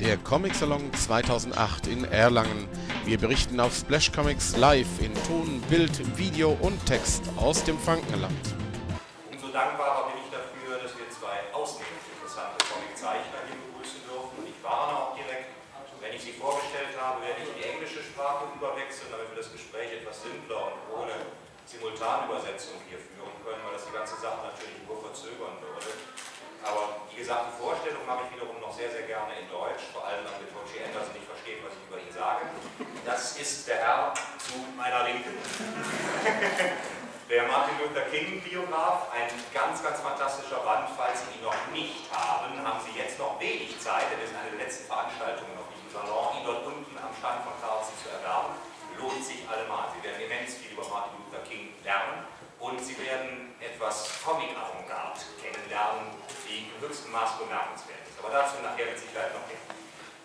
der Comic Salon 2008 in Erlangen. Wir berichten auf Splash Comics live in Ton, Bild, Video und Text aus dem Frankenland. Umso dankbarer bin ich dafür, dass wir zwei ausnehmend interessante Comiczeichner hier begrüßen dürfen. Und ich warne auch direkt, wenn ich sie vorgestellt habe, werde ich in die englische Sprache überwechseln, damit wir das Gespräch etwas simpler und ohne Simultanübersetzung hier führen können, weil das die ganze Sache natürlich nur verzögern würde. Aber wie gesagt, die Vorstellung mache ich wiederum noch sehr, sehr gerne in Deutsch, vor allem damit Toshi Anderson nicht versteht, was ich über ihn sage. Das ist der Herr zu meiner Linken. Der Martin Luther King Biograf, ein ganz, ganz fantastischer Band. Falls Sie ihn noch nicht haben, haben Sie jetzt noch wenig Zeit, denn es ist eine der letzten Veranstaltungen auf diesem Salon, ihn dort unten am Stand von Carlsen zu erwerben. Lohnt sich allemal. Sie werden immens viel über Martin Luther King lernen und Sie werden etwas Comic-Avantgarde kennenlernen, die im höchsten Maß bemerkenswert ist. Aber dazu nachher mit Sicherheit noch mehr.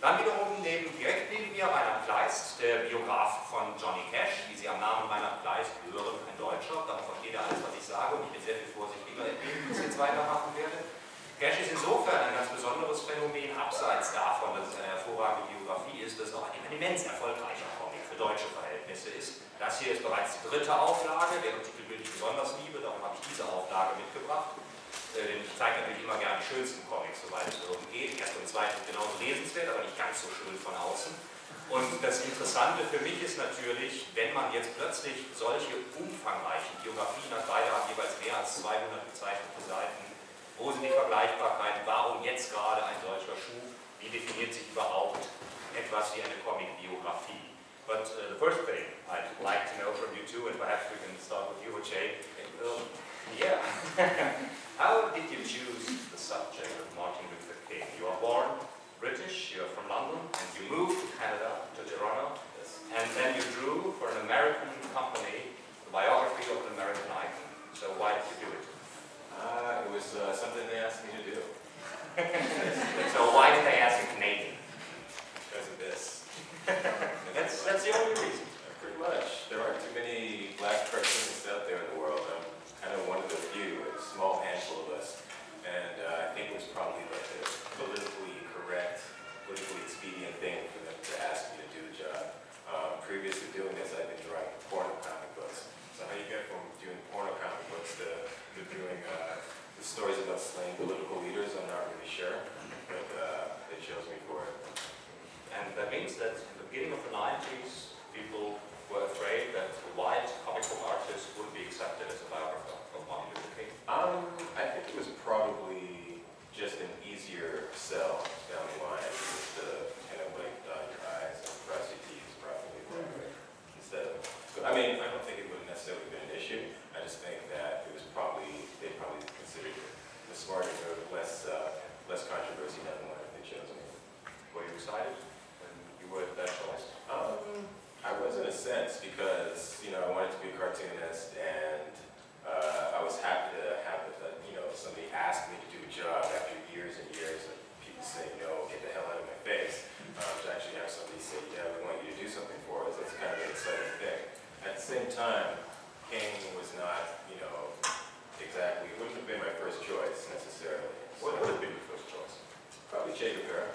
Dann wiederum neben, direkt neben mir Reinhard Kleist, der Biograf von Johnny Cash. Wie Sie am Namen Reinhard Kleist hören, ein Deutscher. Darauf versteht er alles, was ich sage und ich bin sehr viel vorsichtiger, wie ich jetzt weitermachen werde. Cash ist insofern ein ganz besonderes Phänomen, abseits davon, dass es eine hervorragende Biografie ist, dass auch ein immens erfolgreicher Comic für deutsche Verhältnisse ist. Das hier ist bereits die dritte Auflage, deren Titel will ich besonders liebe, darum habe ich diese Auflage mitgebracht. Denn ich zeige natürlich immer gerne die schönsten Comics, soweit es irgendwie geht. Erst und zweite sind genauso lesenswert, aber nicht ganz so schön von außen. Und das Interessante für mich ist natürlich, wenn man jetzt plötzlich solche umfangreichen Biografien hat, beide haben jeweils mehr als 200 bezeichnete Seiten, wo sind die Vergleichbarkeiten, warum jetzt gerade ein solcher Schuh, wie definiert sich überhaupt etwas wie eine Comic-Biografie. But uh, the first thing I'd like to know from you two, and perhaps we can start with you, Che. Um, yeah. How did you choose the subject of Martin Luther King? You are born British, you are from London, and you moved to Canada, to Toronto, yes. and then you drew for an American company the biography of an American icon. So why did you do it? Uh, it was uh, something they asked me to do. so why did they ask a Canadian? Because of this. that's, the only reason. Pretty much. There aren't too many black cartoonists out there in the world. I'm kind of one of the few, a small handful of us. And uh, I think it was probably like the politically correct, politically expedient thing for them to ask me to do the job. Um, previous to doing this, I've been drawing porno comic books. So how you get from doing porno comic books to, to doing uh, the stories about slaying political leaders, I'm not really sure. But uh, they chose me for it. And that means that in the beginning of the 90s, people were afraid that a white comic book artist wouldn't be accepted as a biographer of Martin Luther King. Um, I think it was probably just an easier sell down the line, just to kind of like dot your I's and cross your T's probably. Instead of, I mean, I don't think it would necessarily have necessarily been an issue. I just think that it was probably, they probably considered it the smarter move, less, uh, less controversy down the line if they chose me. Were you excited when you were that choice? Um, I was in a sense because, you know, I wanted to be a cartoonist and uh, I was happy to have, uh, you know, somebody ask me to do a job after years and years of people saying, no, get the hell out of my face. Um, to actually have somebody say, yeah, we want you to do something for us, that's kind of an exciting thing. At the same time, King was not, you know, exactly, it wouldn't have been my first choice necessarily. What would have been your first choice? Probably Che Guevara.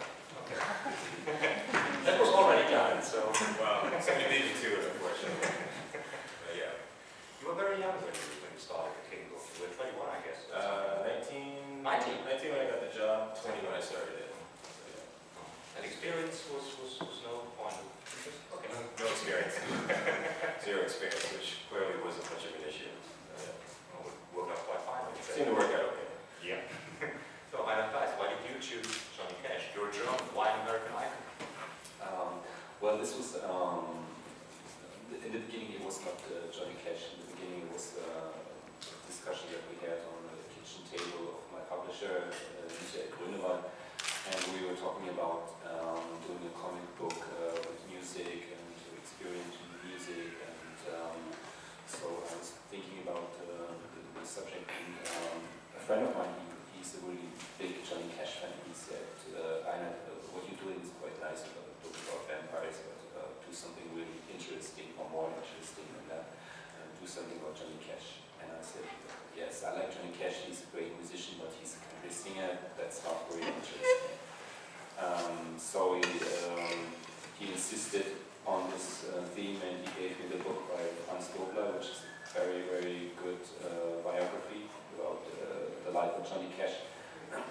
that was already done, so. Well, somebody beat me to it, unfortunately. But yeah. You were very young when you, when you started the King book. You were 21, I guess. Uh, 19, 19. 19 when I got the job, 20 when I started it. And experience was, was, was no point of interest? Okay. No, no experience. Zero experience, which clearly wasn't much of an issue. Uh, yeah. Well, it worked out quite fine. It seemed to work out okay. Yeah. so, Reinhard Kleist, why did you choose Johnny Cash? You're a German, why an American icon? Um, well, this was, um, in the beginning it was not uh, Johnny Cash, in the beginning it was uh, a discussion that we had on the kitchen table of my publisher, uh, Michael Grünewald, and we were talking about um, doing a comic book uh, with music and experiencing music, and um, so I was thinking about uh, the, the subject, and um, a friend of mine, he, he's a really big Johnny Cash fan, he said, uh, Reinhard, uh, what you're doing is quite nice, about book about vampires, but uh, do something really interesting or more interesting than that, and do something about Johnny Cash. And I said, yes, I like Johnny Cash, he's a great musician, but he's a country singer, that's not very interesting. Um, so he, um, he, insisted on this uh, theme and he gave me the book by Franz Dobler, which is a very, very good uh, biography about uh, the life of Johnny Cash.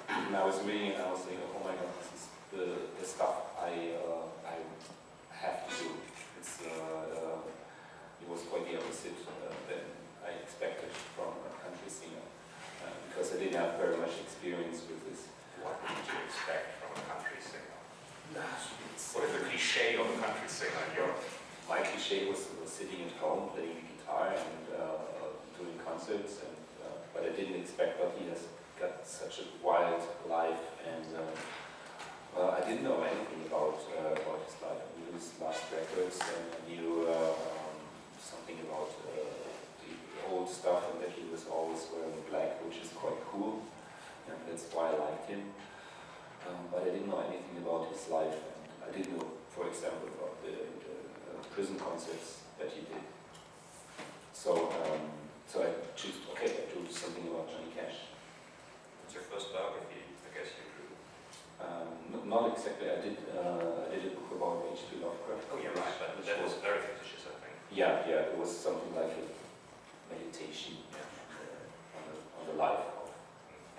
and I was reading and I was thinking, oh my god, this is the, the stuff I, uh, I have to do. It's, uh, it was quite the opposite than I expected from a country singer. Uh, because I didn't have very much experience with this. What did you expect from a country cliche of a country singer. My cliche was, was sitting at home playing the guitar and uh, uh, doing concerts, and, uh, but I didn't expect that he has got such a wild life, and uh, well, I didn't know anything about uh, about his life. I knew his last records, and I knew um, something about the old stuff, and that he was always wearing black, which is quite cool, and that's why I liked him. Um, but I didn't know anything about his life. I didn't know for example, of the, the uh, prison concepts that he did. So, um, so I choose, okay, I do something about Johnny Cash. It's your first biography, I guess you drew. Um, not exactly. I did. Uh, I did a book about H.P. Lovecraft. Oh, yeah, right. But that was very fictitious, I think. Yeah, yeah. It was something like a meditation yeah. on, the, on the life of.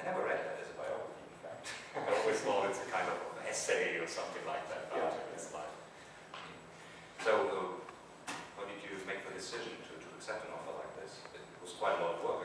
I never read that as a biography. In fact, I always thought it's a kind of essay or something like that. Yeah. his life. So uh, how did you make the decision to, to accept an offer like this? It was quite a lot of work.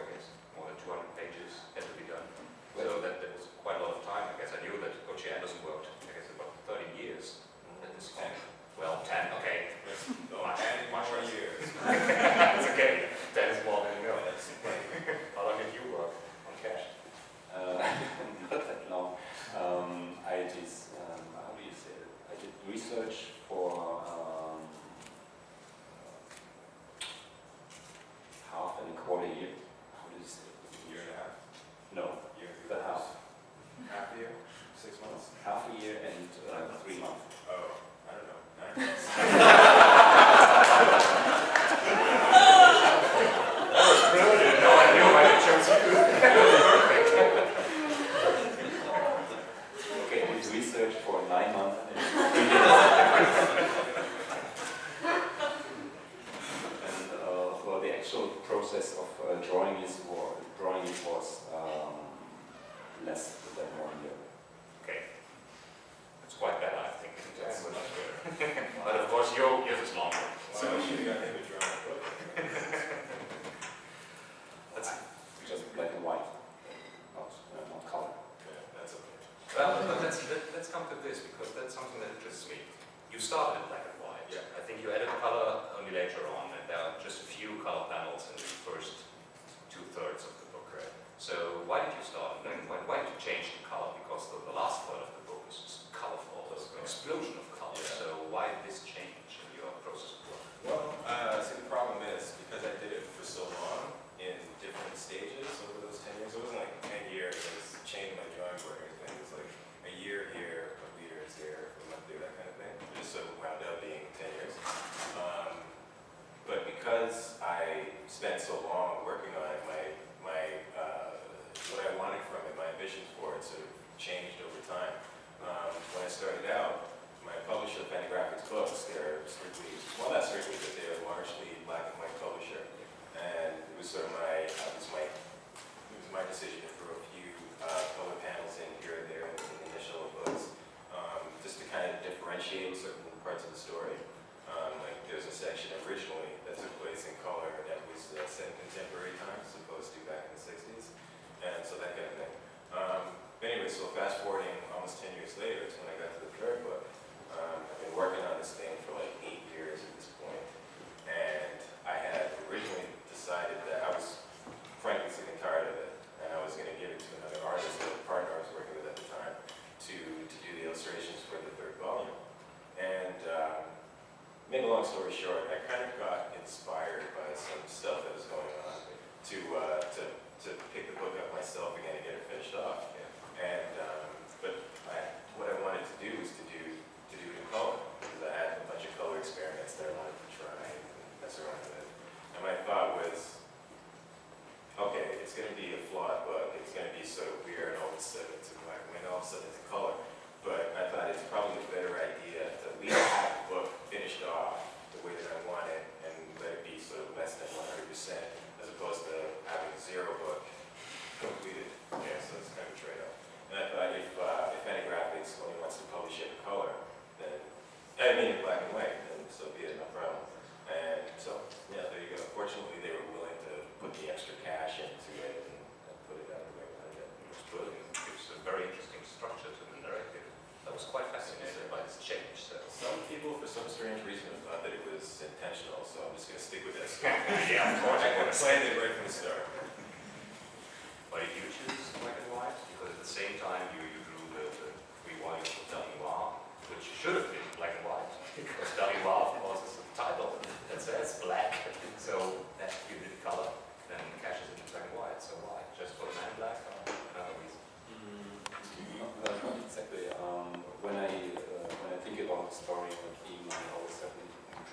long story short,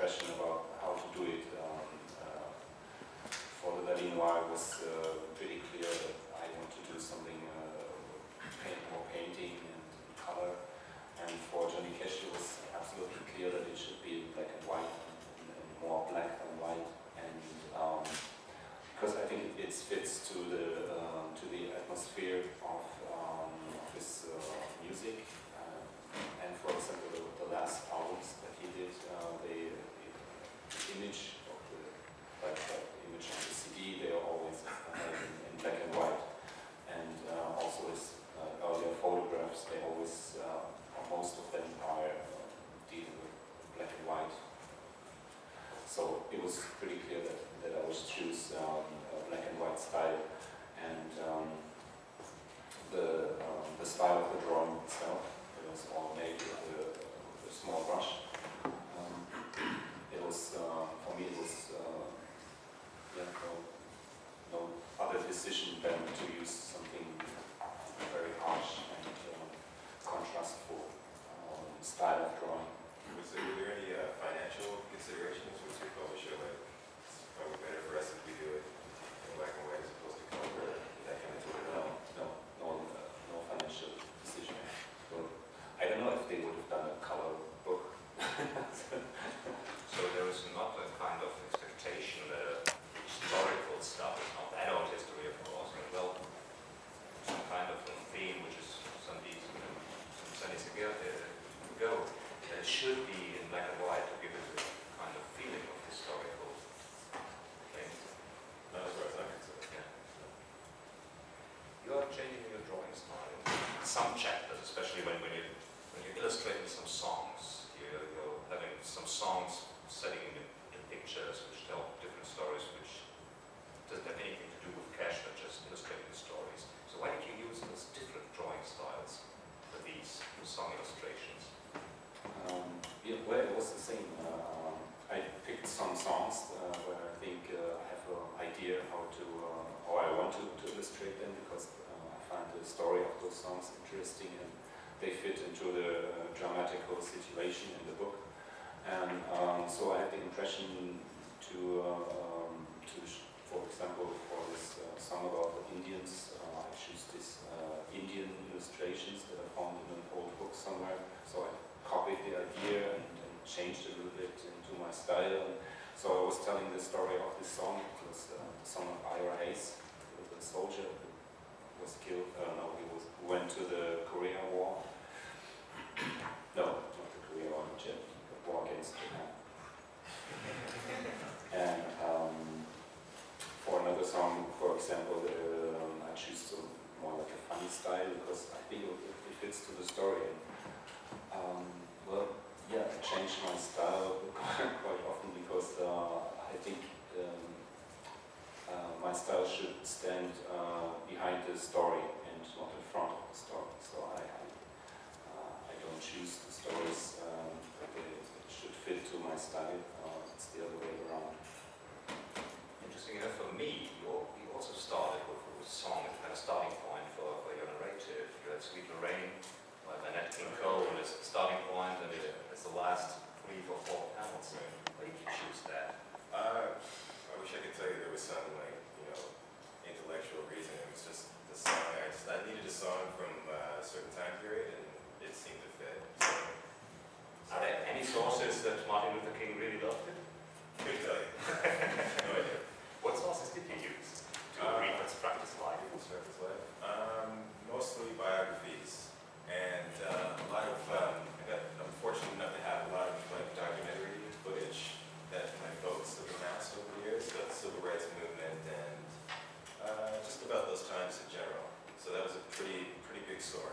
impression about how to do it. Um, uh, for the Berlinoir, it was uh, pretty clear that I want to do something uh, paint, more painting and color. And for Johnny Cash, it was absolutely clear that it should be black and white, and, more black than white. And um, because I think it, it fits to the um, to the atmosphere of, um, of his uh, music. Uh, and for example, the, the last albums that he did, uh, they, the image of the like the image on the CD, they are always uh, in, in black and white. And uh, also his uh, earlier photographs, they always, uh, most of them are uh, dealing with black and white. So it was pretty clear that, that I would choose um, a black and white style. And um, the, um, the style of the drawing itself, it was all made with a, with a small brush. It was, uh, for me, it was uh, yeah, no, no other decision than to use something very harsh and uh, contrastful um, style of drawing. Was there, were there any uh, financial considerations with your publisher? Like, it's probably better for us if we do it in black and white as opposed to color, or that kind of thing. No, no, no, uh, no financial decision. I don't know if they would have done a color book. So there is not a kind of expectation that a historical stuff is not adult history, of course, but well, some kind of a theme which is some these some studies ago, uh, ago, that it should be in black and white to give it a kind of feeling of historical things. Not as far as I'm concerned. Yeah. You are changing your drawing style in some chapters, especially when, when you when you're illustrating some songs. You're, you're having some songs setting the, the pictures which tell different stories, which doesn't have anything to do with cash, but just illustrating the stories. So why did you use those different drawing styles for these song illustrations? Um, it was the same. Uh, I picked some songs uh, where I think uh, I have an idea how to, uh, how I want to, to illustrate them because uh, I find the story of those songs interesting and they fit into the uh, dramatical situation in the book. And um, so I had the impression to, uh, um, to for example, for this uh, song about the Indians, uh, I choose these uh, Indian illustrations that I found in an old book somewhere. So I copied the idea and changed a little bit into my style. So I was telling the story of this song. It was uh, the song of Ira Hayes, a soldier who was killed. Uh, no, he was went to the Korea War. no, not the Korea War, the war against Japan. and um, for another song, for example, um, I choose some more like a funny style because I think it, it fits to the story. Um, well, yeah, I change my style quite often because uh, I think um, uh, my style should stand uh, behind the story and not in front of the story. So I, I, uh, I don't choose the stories um, that should fit to my style. Uh, it's the other way around. Interesting enough for me, you, also started with, a song as kind of starting point for, for your narrative. You had Sweet Lorraine by Nat King Cole as starting point, and it, it's the last three or four panels. Why did you choose that? Uh, I wish I could tell you there was some like, you know, intellectual reason. It was just the song. I just I needed a song from uh, a certain time period, and it seemed to fit. So, Are there any sources that Martin Luther King really loved it? couldn't tell you. no idea. What sources did you use to Uh, reconstruct his life? People's Records Live. Um, mostly biographies, and uh, a lot of. Um, I got I'm fortunate enough to have a lot of like documentary footage that my folks have amassed over the years about the civil rights movement and uh, just about those times in general. So that was a pretty pretty big source,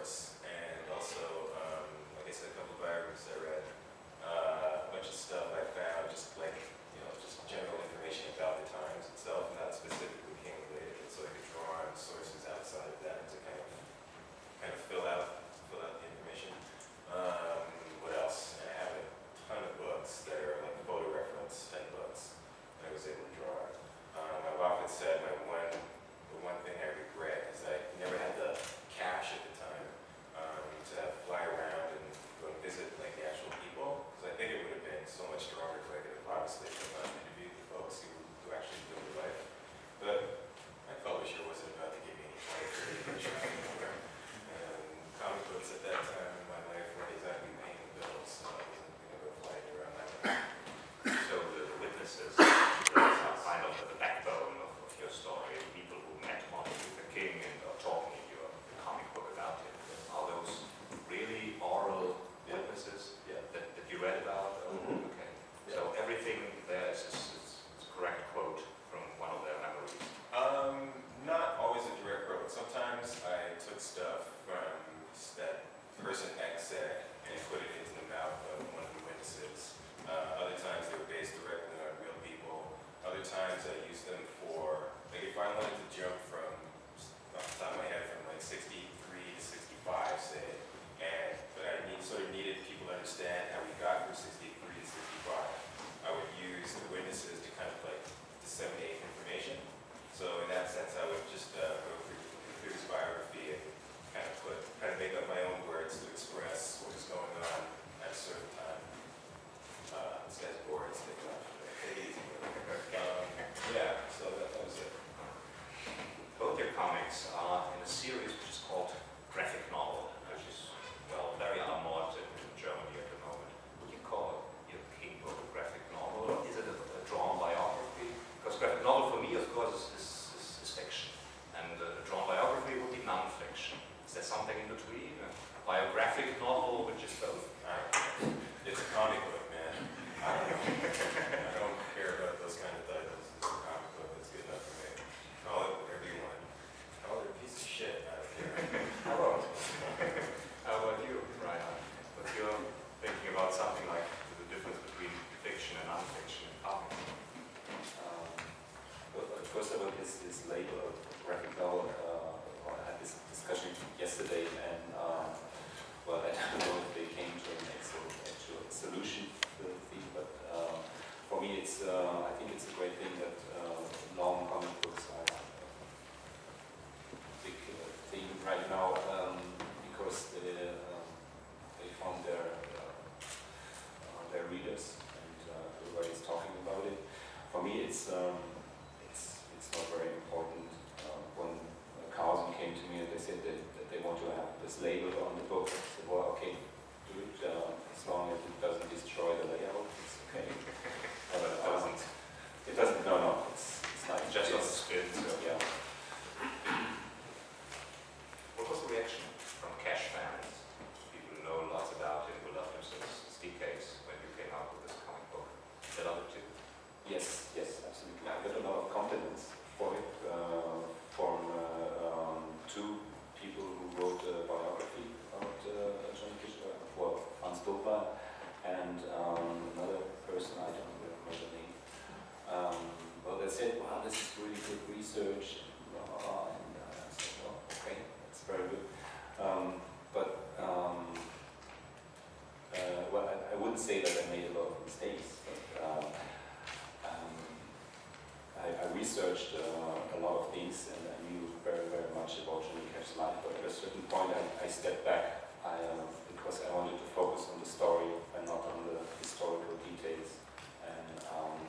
up, but at a certain point I, I stepped back I, um, because I wanted to focus on the story and not on the historical details. And um,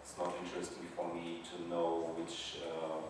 it's not interesting for me to know which uh,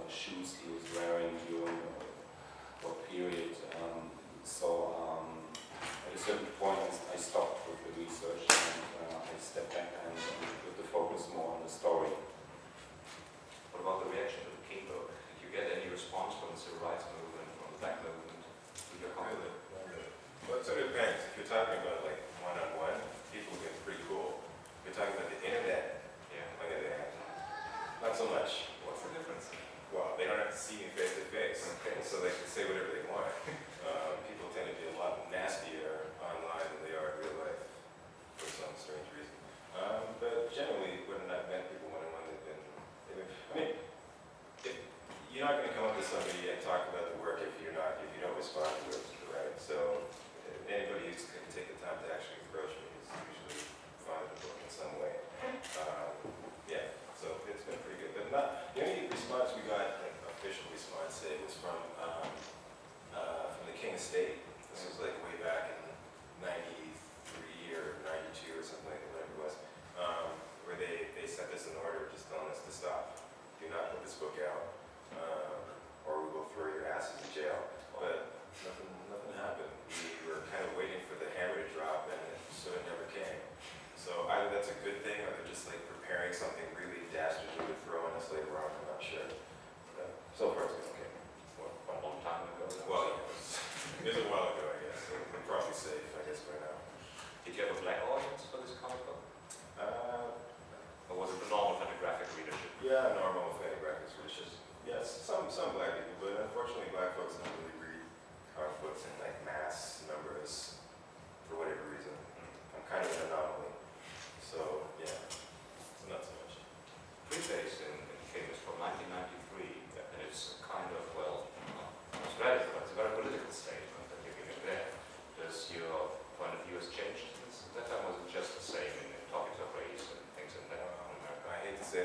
state.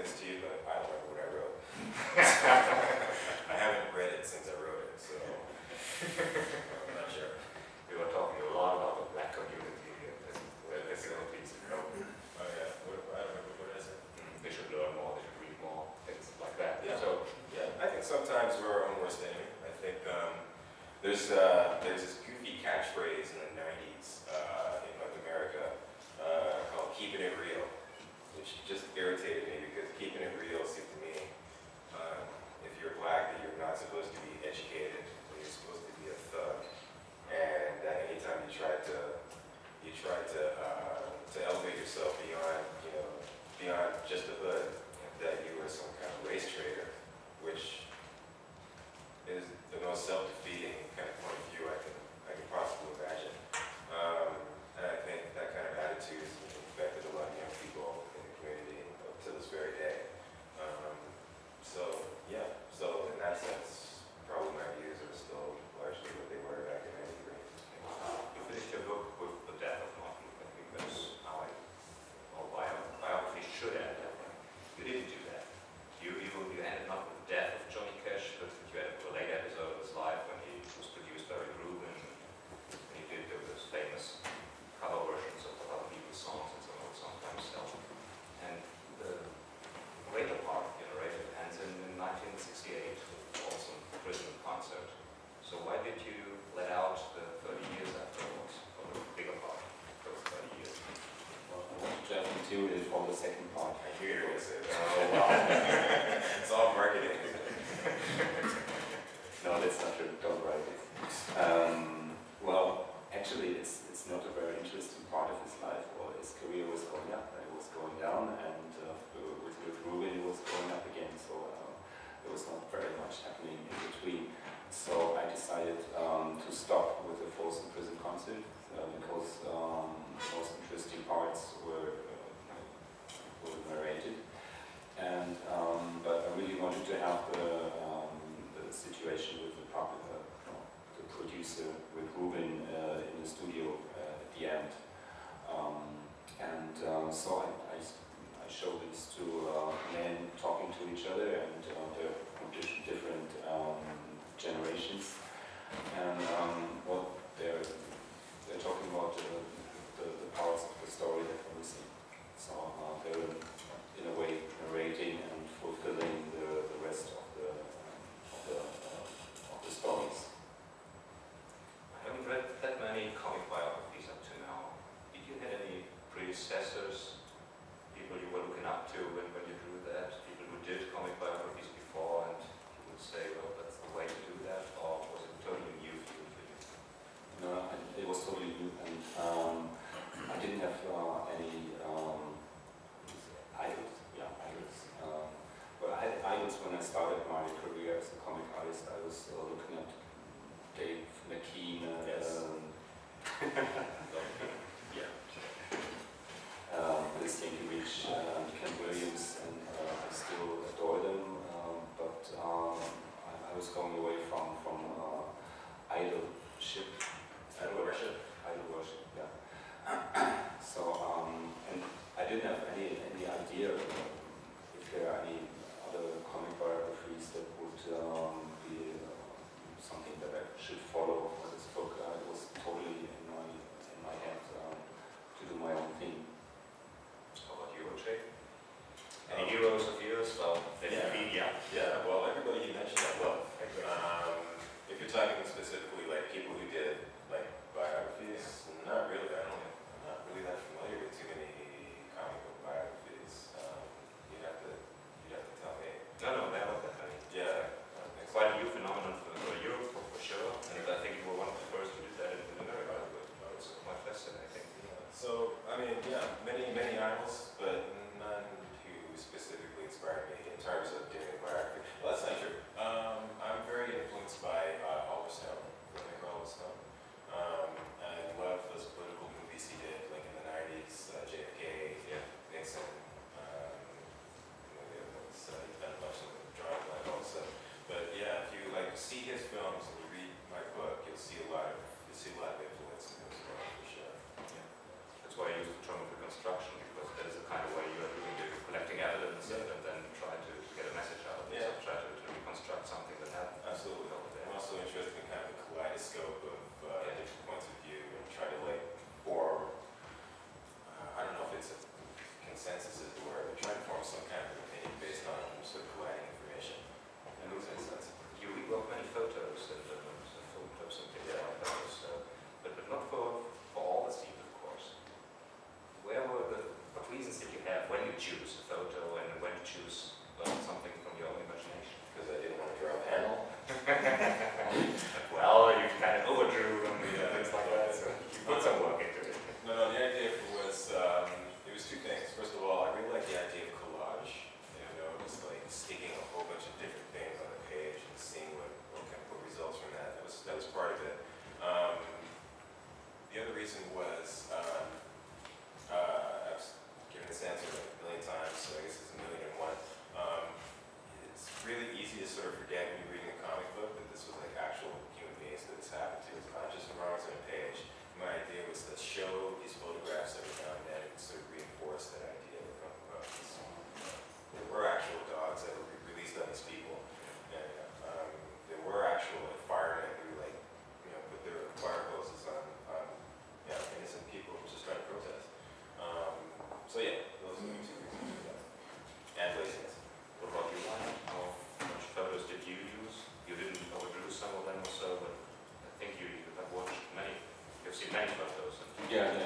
this to you, but I don't remember what I wrote. I haven't read it since I wrote it, so. second part. My computer was it. Oh, wow. it's all marketing. no, that's not true. Don't write it. Um, well, actually, it's, it's not a very interesting part of his life. Or well, his career was going up and it was going down, and uh, with, with Rubin, it was going up again. So um, there was not very much happening in between. So I decided um, to stop with the Folsom Prison Concert uh, because um, the most interesting parts were one that's started photos.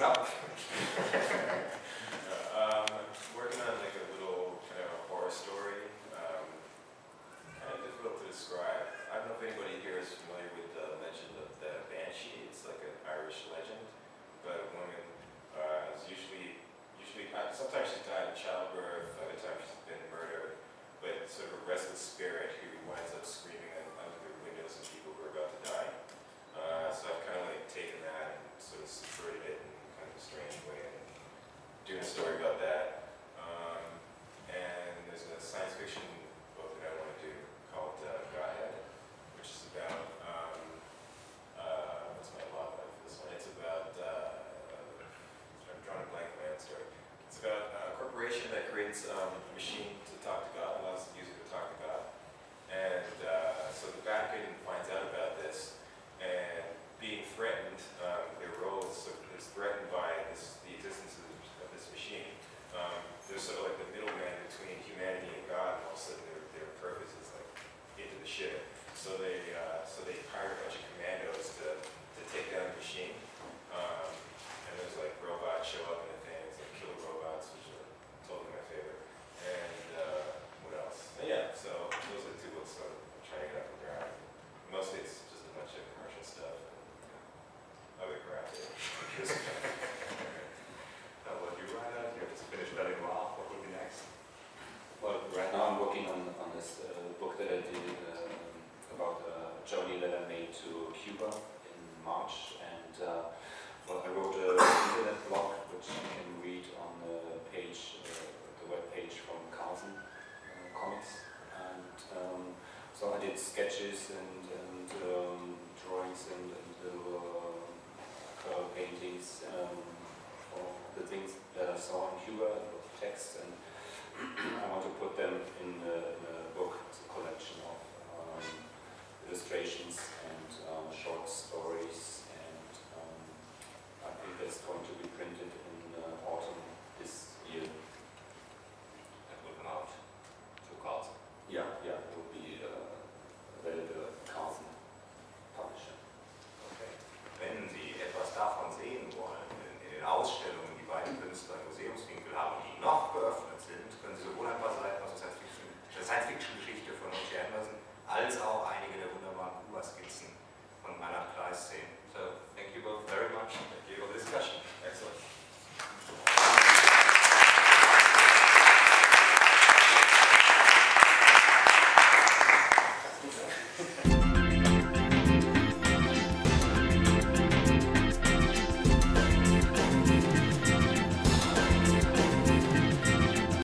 Uh, Listen did sketches and, and um, drawings and, and uh, uh, paintings um, of the things that I saw in Cuba, of text, and I want to put them in a, in a book, it's a collection of um, illustrations and um, short stories and um, I think that's going to be printed